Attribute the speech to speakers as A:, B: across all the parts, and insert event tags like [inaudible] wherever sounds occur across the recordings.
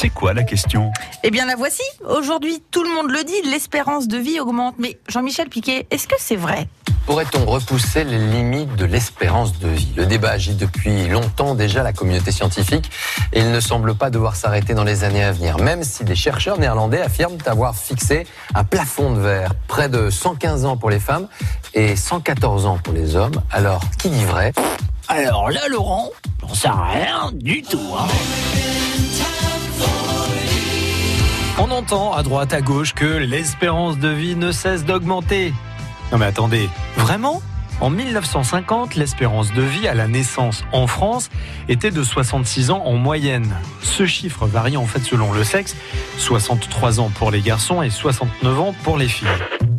A: C'est quoi la question?
B: Eh bien la voici. Aujourd'hui, tout le monde le dit, l'espérance de vie augmente. Mais Jean-Michel Piquet, est-ce que c'est vrai?
C: Pourrait-on repousser les limites de l'espérance de vie? Le débat agite depuis longtemps déjà la communauté scientifique et il ne semble pas devoir s'arrêter dans les années à venir, même si des chercheurs néerlandais affirment avoir fixé un plafond de verre, près de 115 ans pour les femmes et 114 ans pour les hommes. Alors, qui dit vrai?
D: Alors là, Laurent, j'en sais rien du tout. Hein.
E: Entend à droite à gauche que l'espérance de vie ne cesse d'augmenter. Non mais attendez, vraiment? En 1950, l'espérance de vie à la naissance en France était de 66 ans en moyenne. Ce chiffre varie en fait selon le sexe, 63 ans pour les garçons et 69 ans pour les filles.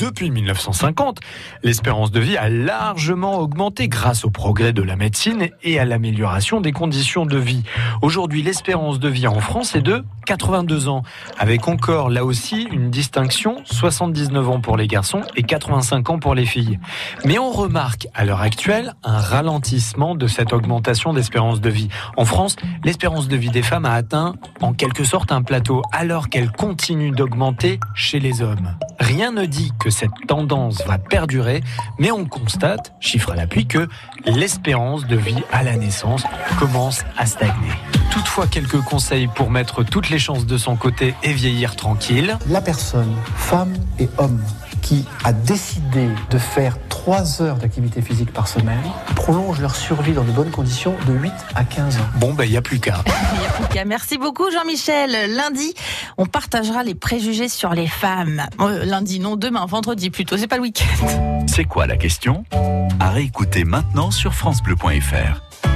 E: Depuis 1950, l'espérance de vie a largement augmenté grâce au progrès de la médecine et à l'amélioration des conditions de vie. Aujourd'hui, l'espérance de vie en France est de 82 ans, avec encore là aussi une distinction, 79 ans pour les garçons et 85 ans pour les filles. Mais on remarque à l'heure actuelle un ralentissement de cette augmentation d'espérance de vie. En France, l'espérance de vie des femmes a atteint en quelque sorte un plateau alors qu'elle continue d'augmenter chez les hommes. Rien ne dit que cette tendance va perdurer, mais on constate, chiffre à l'appui, que l'espérance de vie à la naissance commence à stagner. Toutefois, quelques conseils pour mettre toutes les chances de son côté et vieillir tranquille.
F: La personne, femme et homme, qui a décidé de faire 3 heures d'activité physique par semaine prolonge leur survie dans de bonnes conditions de 8 à 15 ans.
E: Bon, ben, il n'y a plus qu'à.
B: Il y a plus qu'à. [laughs] Merci beaucoup, Jean-Michel. Lundi, on partagera les préjugés sur les femmes. Euh, lundi, non, demain, vendredi plutôt. C'est pas le week-end.
A: C'est quoi la question? À réécouter maintenant sur FranceBleu.fr.